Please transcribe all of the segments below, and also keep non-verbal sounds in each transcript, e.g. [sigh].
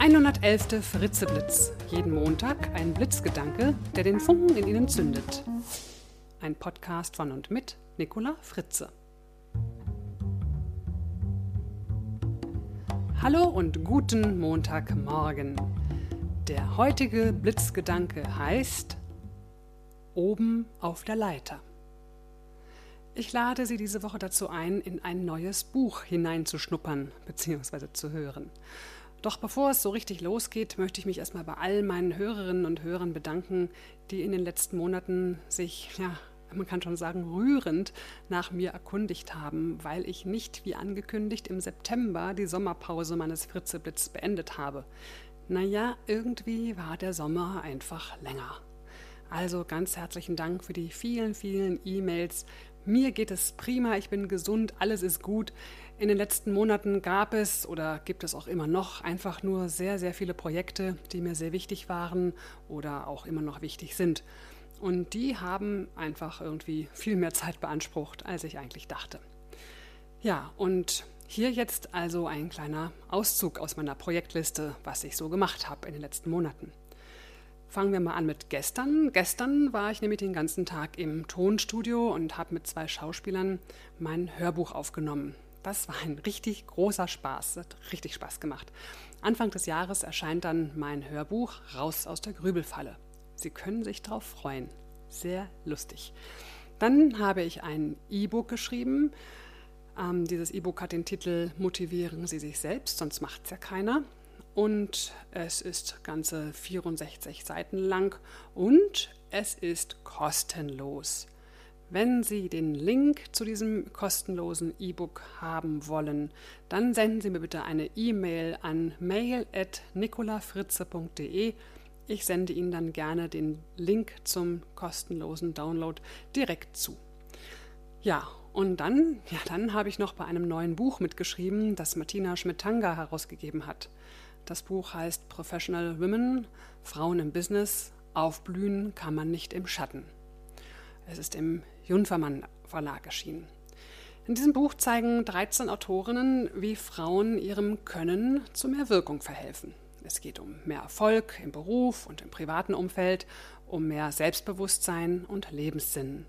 111. Fritzeblitz. Jeden Montag ein Blitzgedanke, der den Funken in Ihnen zündet. Ein Podcast von und mit Nicola Fritze. Hallo und guten Montagmorgen. Der heutige Blitzgedanke heißt Oben auf der Leiter. Ich lade Sie diese Woche dazu ein, in ein neues Buch hineinzuschnuppern bzw. zu hören. Doch bevor es so richtig losgeht, möchte ich mich erstmal bei all meinen Hörerinnen und Hörern bedanken, die in den letzten Monaten sich, ja, man kann schon sagen, rührend nach mir erkundigt haben, weil ich nicht wie angekündigt im September die Sommerpause meines Fritzeblitz beendet habe. Naja, irgendwie war der Sommer einfach länger. Also ganz herzlichen Dank für die vielen, vielen E-Mails. Mir geht es prima, ich bin gesund, alles ist gut. In den letzten Monaten gab es oder gibt es auch immer noch einfach nur sehr, sehr viele Projekte, die mir sehr wichtig waren oder auch immer noch wichtig sind. Und die haben einfach irgendwie viel mehr Zeit beansprucht, als ich eigentlich dachte. Ja, und hier jetzt also ein kleiner Auszug aus meiner Projektliste, was ich so gemacht habe in den letzten Monaten. Fangen wir mal an mit gestern. Gestern war ich nämlich den ganzen Tag im Tonstudio und habe mit zwei Schauspielern mein Hörbuch aufgenommen. Das war ein richtig großer Spaß, hat richtig Spaß gemacht. Anfang des Jahres erscheint dann mein Hörbuch Raus aus der Grübelfalle. Sie können sich darauf freuen. Sehr lustig. Dann habe ich ein E-Book geschrieben. Ähm, dieses E-Book hat den Titel Motivieren Sie sich selbst, sonst macht es ja keiner und es ist ganze 64 Seiten lang und es ist kostenlos. Wenn Sie den Link zu diesem kostenlosen E-Book haben wollen, dann senden Sie mir bitte eine E-Mail an mail.nicolafritze.de. Ich sende Ihnen dann gerne den Link zum kostenlosen Download direkt zu. Ja, und dann, ja, dann habe ich noch bei einem neuen Buch mitgeschrieben, das Martina Schmidtanga herausgegeben hat. Das Buch heißt Professional Women, Frauen im Business, aufblühen kann man nicht im Schatten. Es ist im Junfermann Verlag erschienen. In diesem Buch zeigen 13 Autorinnen, wie Frauen ihrem Können zu mehr Wirkung verhelfen. Es geht um mehr Erfolg im Beruf und im privaten Umfeld, um mehr Selbstbewusstsein und Lebenssinn.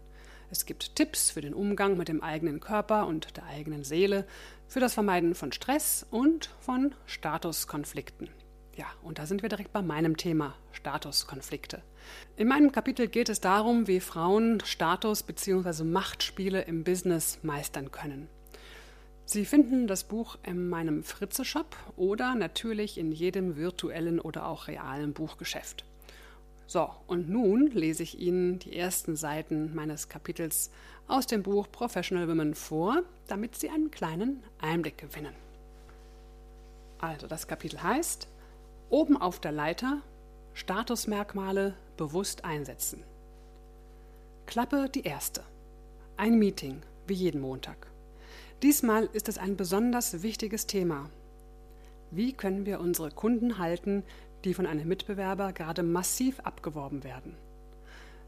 Es gibt Tipps für den Umgang mit dem eigenen Körper und der eigenen Seele, für das Vermeiden von Stress und von Statuskonflikten. Ja, und da sind wir direkt bei meinem Thema Statuskonflikte. In meinem Kapitel geht es darum, wie Frauen Status- bzw. Machtspiele im Business meistern können. Sie finden das Buch in meinem Fritze-Shop oder natürlich in jedem virtuellen oder auch realen Buchgeschäft. So, und nun lese ich Ihnen die ersten Seiten meines Kapitels aus dem Buch Professional Women vor, damit Sie einen kleinen Einblick gewinnen. Also, das Kapitel heißt Oben auf der Leiter Statusmerkmale bewusst einsetzen. Klappe die erste. Ein Meeting, wie jeden Montag. Diesmal ist es ein besonders wichtiges Thema. Wie können wir unsere Kunden halten, die von einem Mitbewerber gerade massiv abgeworben werden.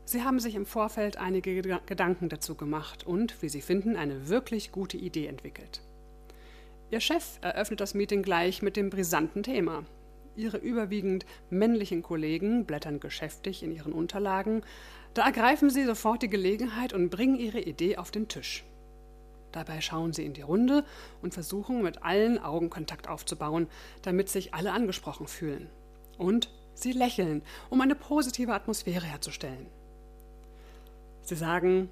Sie haben sich im Vorfeld einige Gedanken dazu gemacht und, wie Sie finden, eine wirklich gute Idee entwickelt. Ihr Chef eröffnet das Meeting gleich mit dem brisanten Thema. Ihre überwiegend männlichen Kollegen blättern geschäftig in ihren Unterlagen. Da ergreifen sie sofort die Gelegenheit und bringen ihre Idee auf den Tisch. Dabei schauen sie in die Runde und versuchen mit allen Augenkontakt aufzubauen, damit sich alle angesprochen fühlen. Und sie lächeln, um eine positive Atmosphäre herzustellen. Sie sagen,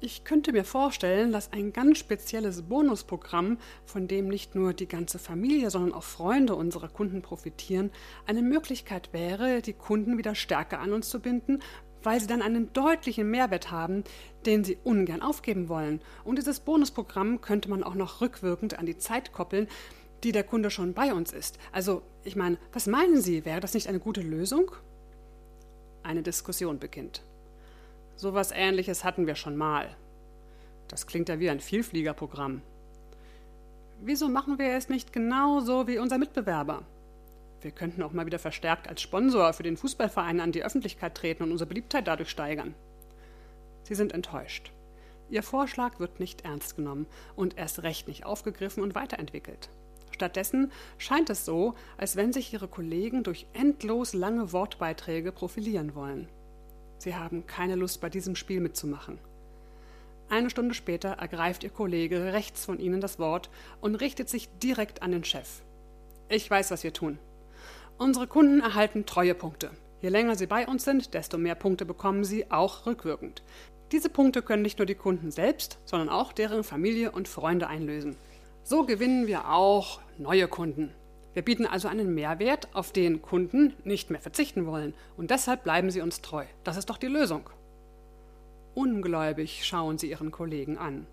ich könnte mir vorstellen, dass ein ganz spezielles Bonusprogramm, von dem nicht nur die ganze Familie, sondern auch Freunde unserer Kunden profitieren, eine Möglichkeit wäre, die Kunden wieder stärker an uns zu binden, weil sie dann einen deutlichen Mehrwert haben, den sie ungern aufgeben wollen. Und dieses Bonusprogramm könnte man auch noch rückwirkend an die Zeit koppeln, die der Kunde schon bei uns ist. Also, ich meine, was meinen Sie? Wäre das nicht eine gute Lösung? Eine Diskussion beginnt. So was ähnliches hatten wir schon mal. Das klingt ja wie ein Vielfliegerprogramm. Wieso machen wir es nicht genauso wie unser Mitbewerber? Wir könnten auch mal wieder verstärkt als Sponsor für den Fußballverein an die Öffentlichkeit treten und unsere Beliebtheit dadurch steigern. Sie sind enttäuscht. Ihr Vorschlag wird nicht ernst genommen und erst recht nicht aufgegriffen und weiterentwickelt. Stattdessen scheint es so, als wenn sich ihre Kollegen durch endlos lange Wortbeiträge profilieren wollen. Sie haben keine Lust, bei diesem Spiel mitzumachen. Eine Stunde später ergreift ihr Kollege rechts von ihnen das Wort und richtet sich direkt an den Chef. Ich weiß, was wir tun. Unsere Kunden erhalten Treuepunkte. Je länger sie bei uns sind, desto mehr Punkte bekommen sie, auch rückwirkend. Diese Punkte können nicht nur die Kunden selbst, sondern auch deren Familie und Freunde einlösen. So gewinnen wir auch neue Kunden. Wir bieten also einen Mehrwert, auf den Kunden nicht mehr verzichten wollen, und deshalb bleiben sie uns treu. Das ist doch die Lösung. Ungläubig schauen sie ihren Kollegen an.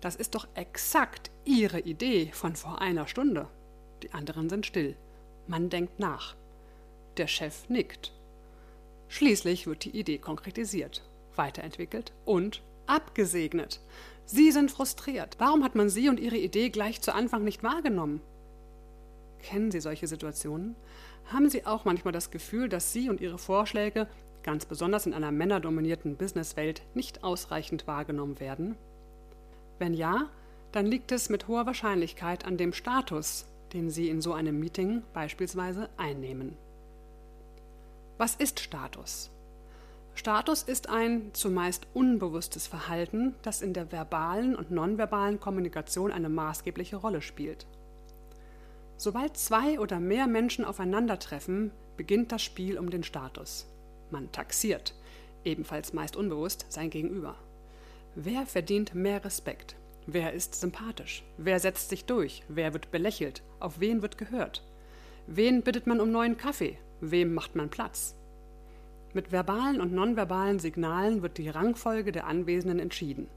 Das ist doch exakt ihre Idee von vor einer Stunde. Die anderen sind still. Man denkt nach. Der Chef nickt. Schließlich wird die Idee konkretisiert, weiterentwickelt und abgesegnet. Sie sind frustriert. Warum hat man Sie und Ihre Idee gleich zu Anfang nicht wahrgenommen? Kennen Sie solche Situationen? Haben Sie auch manchmal das Gefühl, dass Sie und Ihre Vorschläge, ganz besonders in einer männerdominierten Businesswelt, nicht ausreichend wahrgenommen werden? Wenn ja, dann liegt es mit hoher Wahrscheinlichkeit an dem Status, den Sie in so einem Meeting beispielsweise einnehmen. Was ist Status? Status ist ein zumeist unbewusstes Verhalten, das in der verbalen und nonverbalen Kommunikation eine maßgebliche Rolle spielt. Sobald zwei oder mehr Menschen aufeinandertreffen, beginnt das Spiel um den Status. Man taxiert, ebenfalls meist unbewusst, sein Gegenüber. Wer verdient mehr Respekt? Wer ist sympathisch? Wer setzt sich durch? Wer wird belächelt? Auf wen wird gehört? Wen bittet man um neuen Kaffee? Wem macht man Platz? Mit verbalen und nonverbalen Signalen wird die Rangfolge der Anwesenden entschieden.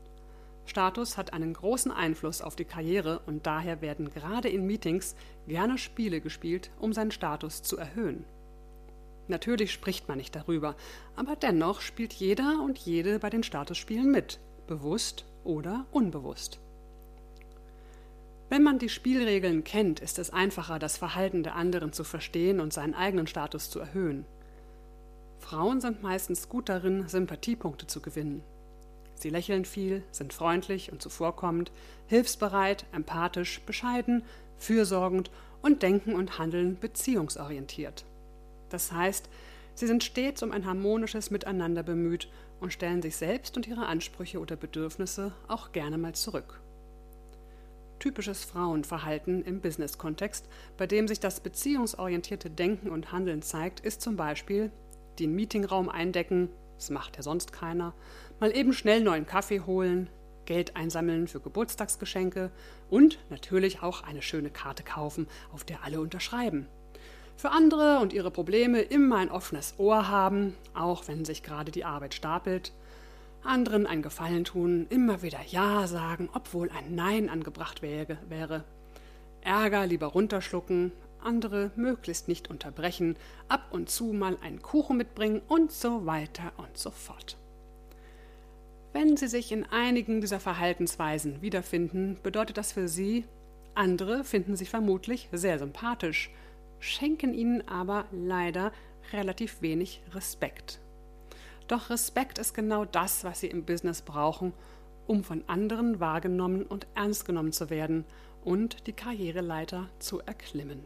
Status hat einen großen Einfluss auf die Karriere und daher werden gerade in Meetings gerne Spiele gespielt, um seinen Status zu erhöhen. Natürlich spricht man nicht darüber, aber dennoch spielt jeder und jede bei den Statusspielen mit, bewusst oder unbewusst. Wenn man die Spielregeln kennt, ist es einfacher, das Verhalten der anderen zu verstehen und seinen eigenen Status zu erhöhen. Frauen sind meistens gut darin, Sympathiepunkte zu gewinnen. Sie lächeln viel, sind freundlich und zuvorkommend, hilfsbereit, empathisch, bescheiden, fürsorgend und denken und handeln beziehungsorientiert. Das heißt, sie sind stets um ein harmonisches Miteinander bemüht und stellen sich selbst und ihre Ansprüche oder Bedürfnisse auch gerne mal zurück. Typisches Frauenverhalten im Business-Kontext, bei dem sich das beziehungsorientierte Denken und Handeln zeigt, ist zum Beispiel den Meetingraum eindecken, das macht ja sonst keiner, mal eben schnell neuen Kaffee holen, Geld einsammeln für Geburtstagsgeschenke und natürlich auch eine schöne Karte kaufen, auf der alle unterschreiben. Für andere und ihre Probleme immer ein offenes Ohr haben, auch wenn sich gerade die Arbeit stapelt. Anderen ein Gefallen tun, immer wieder Ja sagen, obwohl ein Nein angebracht wäre. Ärger lieber runterschlucken, andere möglichst nicht unterbrechen, ab und zu mal einen Kuchen mitbringen und so weiter und so fort. Wenn Sie sich in einigen dieser Verhaltensweisen wiederfinden, bedeutet das für Sie, andere finden Sie vermutlich sehr sympathisch, schenken Ihnen aber leider relativ wenig Respekt. Doch Respekt ist genau das, was Sie im Business brauchen, um von anderen wahrgenommen und ernst genommen zu werden und die Karriereleiter zu erklimmen.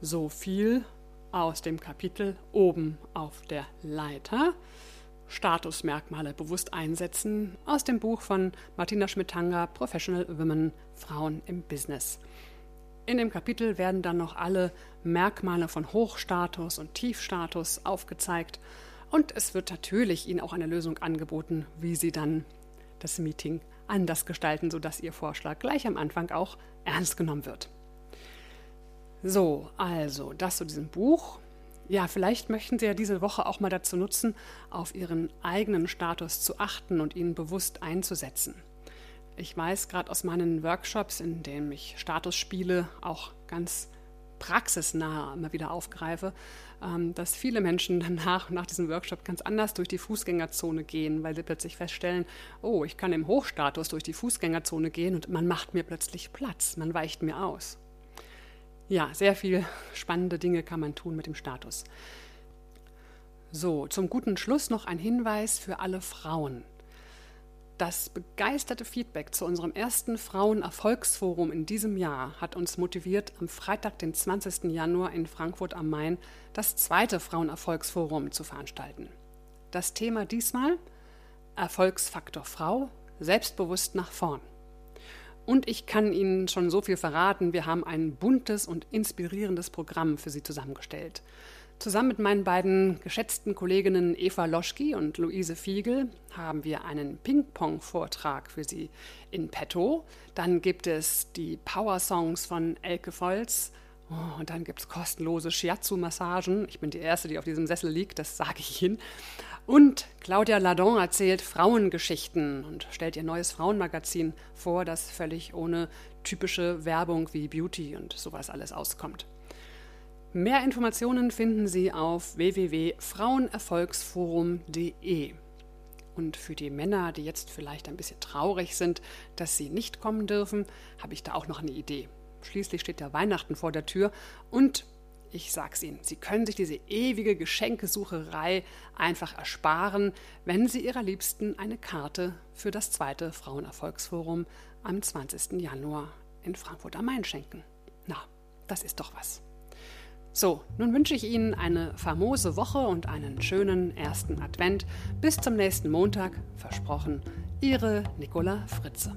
So viel aus dem Kapitel oben auf der Leiter. Statusmerkmale bewusst einsetzen aus dem Buch von Martina Schmidtanger Professional Women Frauen im Business. In dem Kapitel werden dann noch alle Merkmale von Hochstatus und Tiefstatus aufgezeigt und es wird natürlich Ihnen auch eine Lösung angeboten, wie Sie dann das Meeting anders gestalten, sodass Ihr Vorschlag gleich am Anfang auch ernst genommen wird. So, also das zu diesem Buch. Ja, vielleicht möchten Sie ja diese Woche auch mal dazu nutzen, auf Ihren eigenen Status zu achten und ihn bewusst einzusetzen. Ich weiß gerade aus meinen Workshops, in denen ich Statusspiele auch ganz praxisnah immer wieder aufgreife, ähm, dass viele Menschen [laughs] danach, nach diesem Workshop ganz anders durch die Fußgängerzone gehen, weil sie plötzlich feststellen, oh, ich kann im Hochstatus durch die Fußgängerzone gehen und man macht mir plötzlich Platz, man weicht mir aus ja, sehr viele spannende Dinge kann man tun mit dem Status. So, zum guten Schluss noch ein Hinweis für alle Frauen. Das begeisterte Feedback zu unserem ersten Frauenerfolgsforum in diesem Jahr hat uns motiviert, am Freitag, den 20. Januar in Frankfurt am Main das zweite Frauenerfolgsforum zu veranstalten. Das Thema diesmal Erfolgsfaktor Frau, selbstbewusst nach vorn. Und ich kann Ihnen schon so viel verraten, wir haben ein buntes und inspirierendes Programm für Sie zusammengestellt. Zusammen mit meinen beiden geschätzten Kolleginnen Eva Loschki und Luise Fiegel haben wir einen Ping-Pong-Vortrag für Sie in petto. Dann gibt es die Power-Songs von Elke Volz. Oh, und dann gibt es kostenlose Shiatsu-Massagen. Ich bin die Erste, die auf diesem Sessel liegt, das sage ich Ihnen. Und Claudia Ladon erzählt Frauengeschichten und stellt ihr neues Frauenmagazin vor, das völlig ohne typische Werbung wie Beauty und sowas alles auskommt. Mehr Informationen finden Sie auf www.frauenerfolgsforum.de. Und für die Männer, die jetzt vielleicht ein bisschen traurig sind, dass sie nicht kommen dürfen, habe ich da auch noch eine Idee. Schließlich steht ja Weihnachten vor der Tür und ich sag's Ihnen, Sie können sich diese ewige Geschenkesucherei einfach ersparen, wenn Sie Ihrer Liebsten eine Karte für das zweite Frauenerfolgsforum am 20. Januar in Frankfurt am Main schenken. Na, das ist doch was. So, nun wünsche ich Ihnen eine famose Woche und einen schönen ersten Advent. Bis zum nächsten Montag, versprochen, Ihre Nicola Fritze.